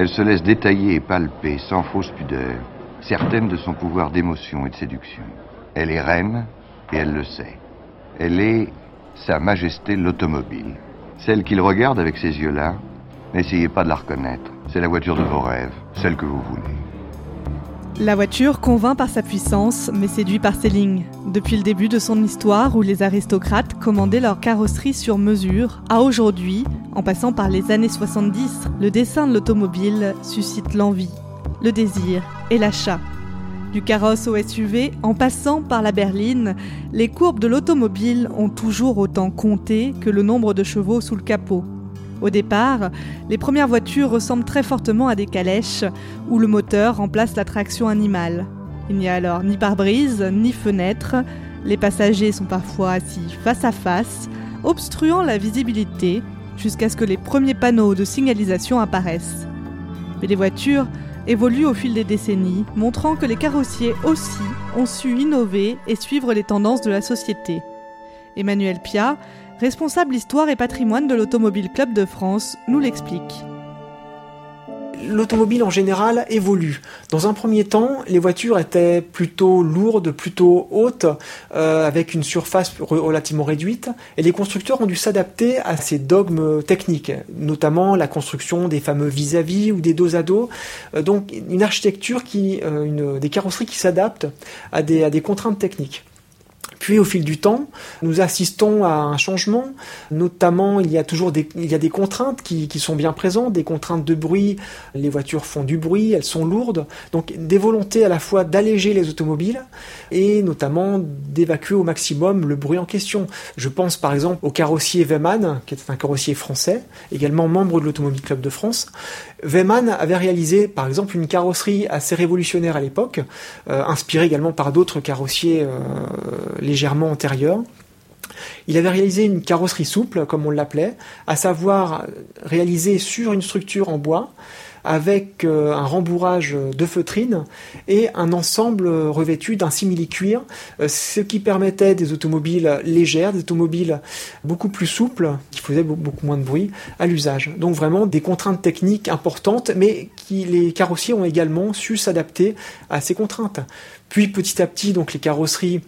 Elle se laisse détailler et palper sans fausse pudeur, certaine de son pouvoir d'émotion et de séduction. Elle est reine et elle le sait. Elle est Sa Majesté l'automobile. Celle qu'il regarde avec ses yeux-là, n'essayez pas de la reconnaître. C'est la voiture de vos rêves, celle que vous voulez. La voiture convainc par sa puissance, mais séduit par ses lignes. Depuis le début de son histoire, où les aristocrates commandaient leur carrosserie sur mesure, à aujourd'hui, en passant par les années 70, le dessin de l'automobile suscite l'envie, le désir et l'achat. Du carrosse au SUV, en passant par la berline, les courbes de l'automobile ont toujours autant compté que le nombre de chevaux sous le capot. Au départ, les premières voitures ressemblent très fortement à des calèches, où le moteur remplace la traction animale. Il n'y a alors ni pare-brise, ni fenêtre, les passagers sont parfois assis face à face, obstruant la visibilité, jusqu'à ce que les premiers panneaux de signalisation apparaissent. Mais les voitures évoluent au fil des décennies, montrant que les carrossiers aussi ont su innover et suivre les tendances de la société. Emmanuel Pia, responsable histoire et patrimoine de l'Automobile Club de France, nous l'explique. L'automobile en général évolue. Dans un premier temps, les voitures étaient plutôt lourdes, plutôt hautes, euh, avec une surface relativement réduite, et les constructeurs ont dû s'adapter à ces dogmes techniques, notamment la construction des fameux vis-à-vis ou des dos à dos. Euh, donc une architecture qui, euh, des carrosseries qui s'adaptent à des contraintes techniques. Puis au fil du temps, nous assistons à un changement, notamment il y a toujours des, il y a des contraintes qui, qui sont bien présentes, des contraintes de bruit, les voitures font du bruit, elles sont lourdes, donc des volontés à la fois d'alléger les automobiles et notamment d'évacuer au maximum le bruit en question. Je pense par exemple au carrossier Weymann, qui est un carrossier français, également membre de l'Automobile Club de France. Weymann avait réalisé par exemple une carrosserie assez révolutionnaire à l'époque, euh, inspirée également par d'autres carrossiers euh, légèrement antérieure. Il avait réalisé une carrosserie souple, comme on l'appelait, à savoir réalisée sur une structure en bois, avec euh, un rembourrage de feutrine et un ensemble revêtu d'un simili-cuir, euh, ce qui permettait des automobiles légères, des automobiles beaucoup plus souples, qui faisaient beaucoup moins de bruit à l'usage. Donc vraiment des contraintes techniques importantes, mais qui les carrossiers ont également su s'adapter à ces contraintes. Puis petit à petit, donc les carrosseries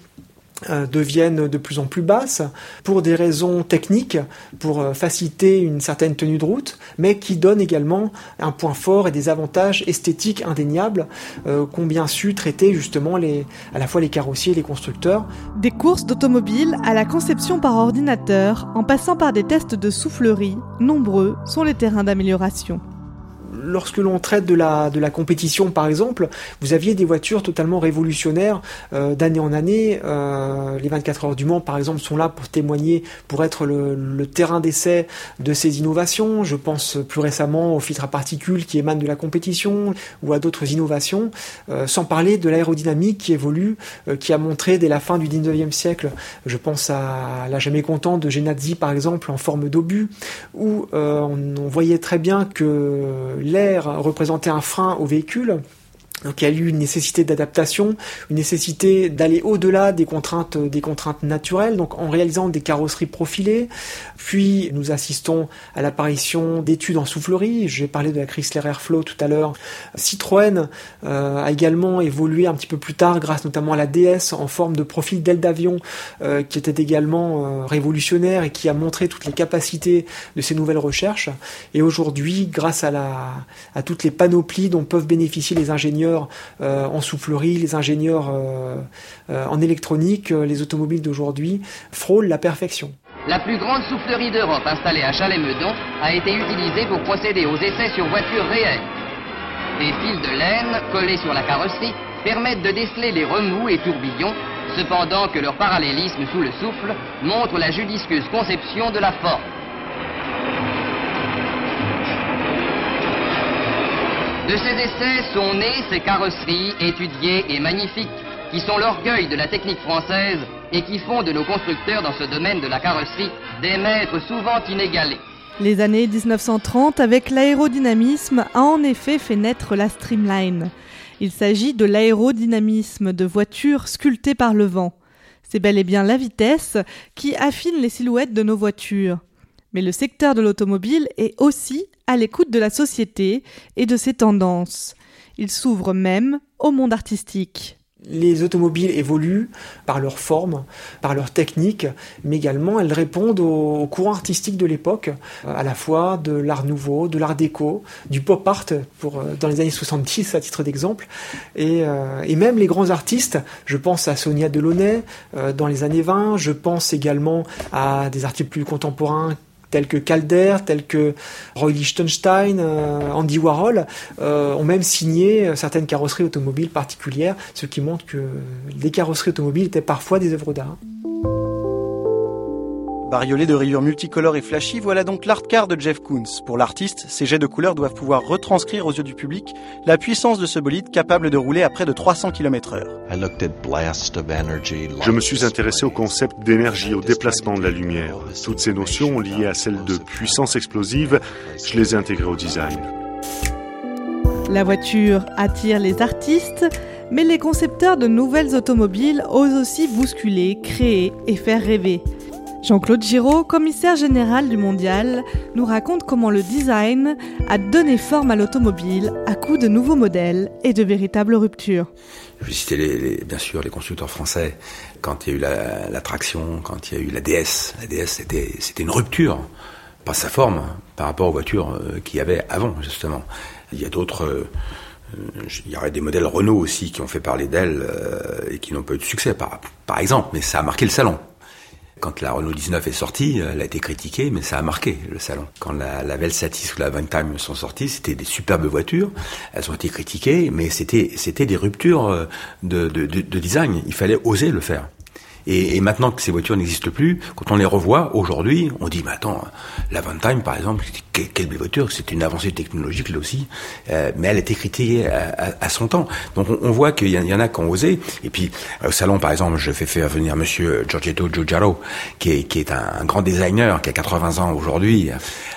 deviennent de plus en plus basses pour des raisons techniques, pour euh, faciliter une certaine tenue de route, mais qui donnent également un point fort et des avantages esthétiques indéniables euh, qu'ont bien su traiter justement les, à la fois les carrossiers et les constructeurs. Des courses d'automobile à la conception par ordinateur, en passant par des tests de soufflerie, nombreux sont les terrains d'amélioration lorsque l'on traite de la, de la compétition, par exemple, vous aviez des voitures totalement révolutionnaires euh, d'année en année. Euh, les 24 heures du Mans, par exemple, sont là pour témoigner, pour être le, terrain d'essai de ces innovations. Je pense plus récemment aux filtres à particules qui émanent de la compétition ou à d'autres innovations, euh, sans parler de l'aérodynamique qui évolue, qui a montré dès la fin du 19e siècle. Je pense à la jamais contente de Genazzi, par exemple, en forme d'obus, où on voyait très bien que l'air représentait un frein au véhicule. Donc il y a eu une nécessité d'adaptation, une nécessité d'aller au-delà des contraintes, des contraintes naturelles, donc en réalisant des carrosseries profilées. Puis nous assistons à l'apparition d'études en soufflerie. J'ai parlé de la Chrysler Airflow tout à l'heure. Citroën euh, a également évolué un petit peu plus tard, grâce notamment à la DS en forme de profil d'aile d'avion, euh, qui était également euh, révolutionnaire et qui a montré toutes les capacités de ces nouvelles recherches. Et aujourd'hui, grâce à la à toutes les panoplies dont peuvent bénéficier les ingénieurs euh, en soufflerie, les ingénieurs euh, euh, en électronique, les automobiles d'aujourd'hui frôlent la perfection. La plus grande soufflerie d'Europe installée à Chalais-Meudon a été utilisée pour procéder aux essais sur voitures réelles. Des fils de laine collés sur la carrosserie permettent de déceler les remous et tourbillons, cependant que leur parallélisme sous le souffle montre la judicieuse conception de la forme. De ces essais sont nées ces carrosseries étudiées et magnifiques, qui sont l'orgueil de la technique française et qui font de nos constructeurs dans ce domaine de la carrosserie des maîtres souvent inégalés. Les années 1930 avec l'aérodynamisme a en effet fait naître la Streamline. Il s'agit de l'aérodynamisme de voitures sculptées par le vent. C'est bel et bien la vitesse qui affine les silhouettes de nos voitures. Mais le secteur de l'automobile est aussi à l'écoute de la société et de ses tendances. Il s'ouvre même au monde artistique. Les automobiles évoluent par leur forme, par leur technique, mais également elles répondent aux courants artistiques de l'époque, euh, à la fois de l'art nouveau, de l'art déco, du pop art pour, euh, dans les années 70 à titre d'exemple, et, euh, et, même les grands artistes, je pense à Sonia Delaunay dans les années 20, je pense également à des artistes plus contemporains tels que Calder, tels que Roy Lichtenstein, euh, Andy Warhol, euh, ont même signé certaines carrosseries automobiles particulières, ce qui montre que les carrosseries automobiles étaient parfois des œuvres d'art. Bariolé de rayures multicolores et flashy, voilà donc l'art car de Jeff Koons. Pour l'artiste, ces jets de couleurs doivent pouvoir retranscrire aux yeux du public la puissance de ce bolide capable de rouler à près de 300 km heure. Je me suis intéressé au concept d'énergie, au déplacement de la lumière. Toutes ces notions liées à celles de puissance explosive, je les ai intégrées au design. La voiture attire les artistes, mais les concepteurs de nouvelles automobiles osent aussi bousculer, créer et faire rêver. Jean-Claude Giraud, commissaire général du Mondial, nous raconte comment le design a donné forme à l'automobile à coup de nouveaux modèles et de véritables ruptures. Je vais citer bien sûr les constructeurs français. Quand il y a eu la, traction, quand il y a eu la DS, la DS c'était, une rupture, pas sa forme, par rapport aux voitures euh, qu'il y avait avant justement. Il y a d'autres... Euh, il y aurait des modèles Renault aussi qui ont fait parler d'elle euh, et qui n'ont pas eu de succès, par, par exemple, mais ça a marqué le salon. Quand la Renault 19 est sortie, elle a été critiquée, mais ça a marqué le salon. Quand la, la Velsatis ou la Vantime sont sorties, c'était des superbes voitures. Elles ont été critiquées, mais c'était c'était des ruptures euh, de, de, de design. Il fallait oser le faire. Et, et, maintenant que ces voitures n'existent plus, quand on les revoit aujourd'hui, on dit, mais attends, la Vantime, par exemple, quelle, belle voiture, c'est une avancée technologique là aussi, euh, mais elle été critiquée à, à, son temps. Donc on, on voit qu'il y, en a qui ont osé. Et puis au salon, par exemple, je fais faire venir Monsieur Giorgetto Giugiaro, qui est, qui est un, grand designer, qui a 80 ans aujourd'hui.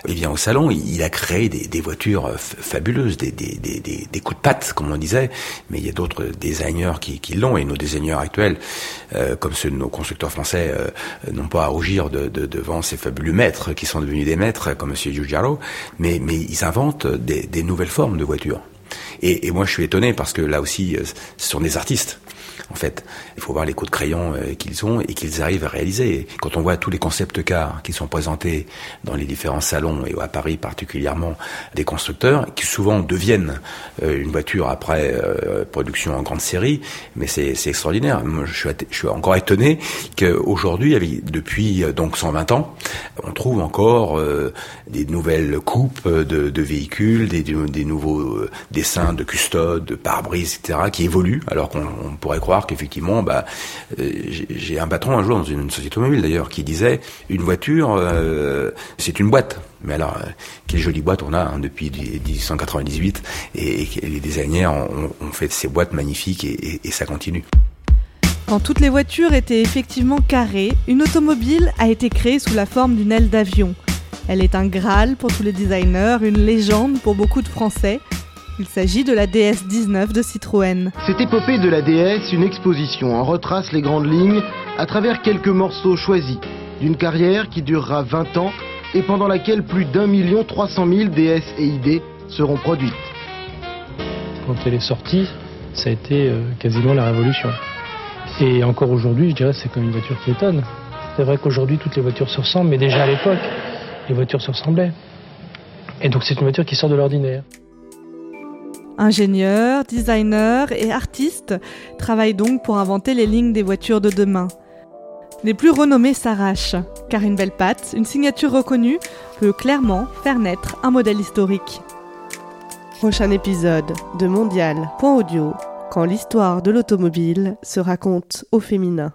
Il vient au salon, il, il a créé des, des voitures fabuleuses, des, des, des, des, coups de patte, comme on disait. Mais il y a d'autres designers qui, qui l'ont, et nos designers actuels, euh, comme ceux nos constructeurs français euh, n'ont pas à rougir de, de, devant ces fabuleux maîtres qui sont devenus des maîtres comme M. Giugiaro, mais, ils inventent des, des nouvelles formes de voitures. Et, et, moi, je suis étonné parce que là aussi, euh, ce sont des artistes en fait. Il faut voir les coups de crayon euh, qu'ils ont et qu'ils arrivent à réaliser. Quand on voit tous les concepts cars qui sont présentés dans les différents salons et à Paris particulièrement des constructeurs, qui souvent deviennent euh, une voiture après euh, production en grande série, mais c'est extraordinaire. Je suis, je suis encore étonné qu'aujourd'hui, depuis donc 120 ans, on trouve encore des nouvelles coupes de, de véhicules, des, nouveaux dessins de custode, de pare-brise, etc., qui évoluent, alors qu'on pourrait croire qu'effectivement, bah, euh, j'ai un patron un jour dans une société automobile d'ailleurs qui disait une voiture, euh, c'est une boîte. Mais alors, euh, quelle jolie boîte on a hein, depuis 1898 et, les designers ont, fait ces boîtes magnifiques et, et ça continue. Quand toutes les voitures étaient effectivement carrées, une automobile a été créée sous la forme d'une aile d'avion. Elle est un Graal pour tous les designers, une légende pour beaucoup de Français, il s'agit de la DS19 de Citroën. Cette épopée de la DS, une exposition en retrace les grandes lignes à travers quelques morceaux choisis d'une carrière qui durera 20 ans et pendant laquelle plus d'un million trois cent mille DS et ID seront produites. Quand elle est sortie, ça a été euh, quasiment la révolution. Et encore aujourd'hui, je dirais, c'est comme une voiture qui étonne. C'est vrai qu'aujourd'hui, toutes les voitures se ressemblent, mais déjà à l'époque, les voitures se ressemblaient. Et donc c'est une voiture qui sort de l'ordinaire. Ingénieurs, designers et artistes travaillent donc pour inventer les lignes des voitures de demain. Les plus renommés s'arrachent, car une belle patte, une signature reconnue, peut clairement faire naître un modèle historique. Prochain épisode de Mondial.audio, quand l'histoire de l'automobile se raconte au féminin.